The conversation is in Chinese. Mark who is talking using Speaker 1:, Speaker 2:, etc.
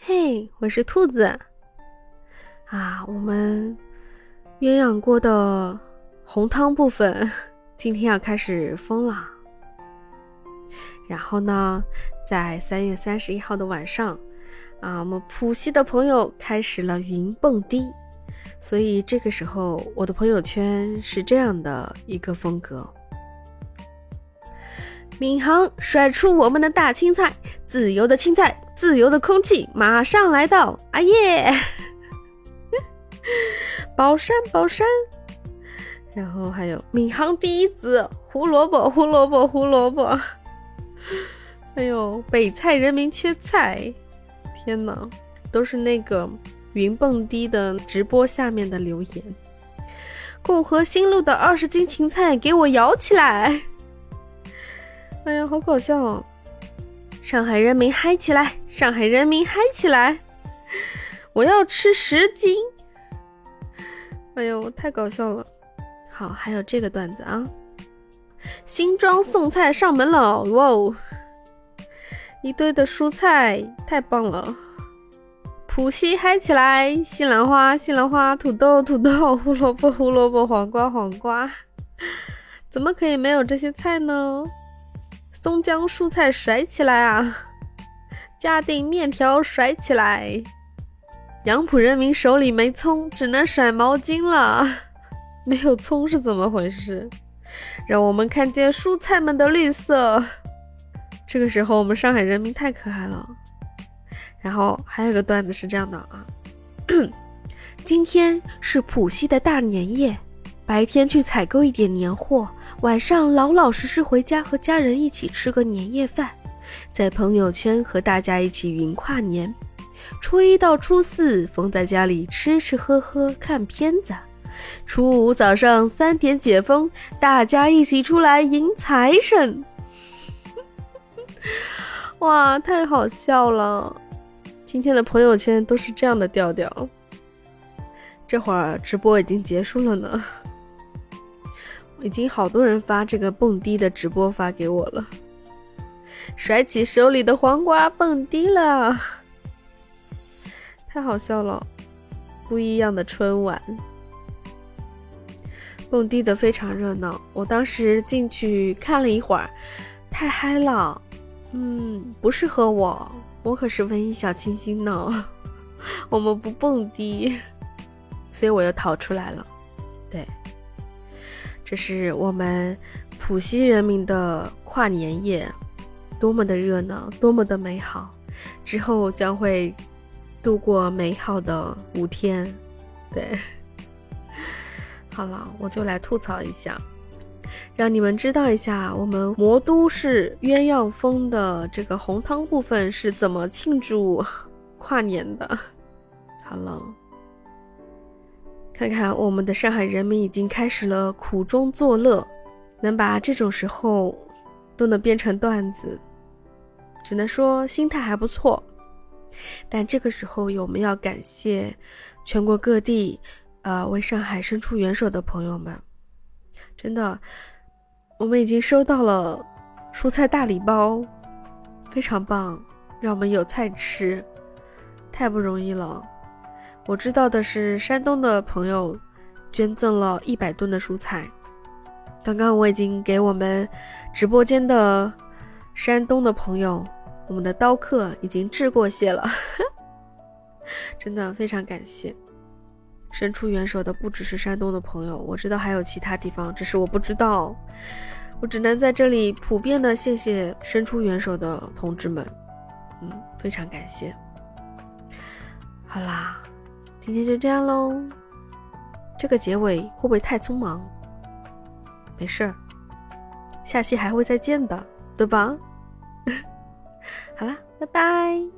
Speaker 1: 嘿，我是兔子。啊，我们鸳鸯锅的红汤部分今天要开始封了。然后呢，在三月三十一号的晚上，啊，我们浦西的朋友开始了云蹦迪，所以这个时候我的朋友圈是这样的一个风格。闵行甩出我们的大青菜，自由的青菜，自由的空气马上来到，啊耶！宝山宝山，然后还有闵行第一子胡萝卜胡萝卜胡萝卜，还有北菜人民切菜，天哪，都是那个云蹦迪的直播下面的留言。共和新路的二十斤芹菜给我摇起来！哎呀，好搞笑！上海人民嗨起来！上海人民嗨起来！我要吃十斤！哎呦，太搞笑了！好，还有这个段子啊，新装送菜上门了！哇哦，一堆的蔬菜，太棒了！浦西嗨起来！西兰花，西兰花，土豆，土豆，胡萝卜，胡萝卜，黄瓜，黄瓜，怎么可以没有这些菜呢？松江蔬菜甩起来啊！嘉定面条甩起来！杨浦人民手里没葱，只能甩毛巾了。没有葱是怎么回事？让我们看见蔬菜们的绿色。这个时候，我们上海人民太可爱了。然后还有个段子是这样的啊：今天是浦西的大年夜，白天去采购一点年货。晚上老老实实回家和家人一起吃个年夜饭，在朋友圈和大家一起云跨年。初一到初四封在家里吃吃喝喝看片子，初五早上三点解封，大家一起出来迎财神。哇，太好笑了！今天的朋友圈都是这样的调调。这会儿直播已经结束了呢。已经好多人发这个蹦迪的直播发给我了，甩起手里的黄瓜蹦迪了，太好笑了！不一样的春晚，蹦迪的非常热闹。我当时进去看了一会儿，太嗨了，嗯，不适合我，我可是文艺小清新呢，我们不蹦迪，所以我又逃出来了，对。这是我们浦西人民的跨年夜，多么的热闹，多么的美好！之后将会度过美好的五天。对，好了，我就来吐槽一下，让你们知道一下我们魔都市鸳鸯峰的这个红汤部分是怎么庆祝跨年的。好了。看看我们的上海人民已经开始了苦中作乐，能把这种时候都能变成段子，只能说心态还不错。但这个时候，我们要感谢全国各地，呃，为上海伸出援手的朋友们。真的，我们已经收到了蔬菜大礼包，非常棒，让我们有菜吃，太不容易了。我知道的是，山东的朋友捐赠了一百吨的蔬菜。刚刚我已经给我们直播间的山东的朋友，我们的刀客已经致过谢了，真的非常感谢。伸出援手的不只是山东的朋友，我知道还有其他地方，只是我不知道。我只能在这里普遍的谢谢伸出援手的同志们，嗯，非常感谢。好啦。今天就这样喽，这个结尾会不会太匆忙？没事儿，下期还会再见的，对吧？好啦，拜拜。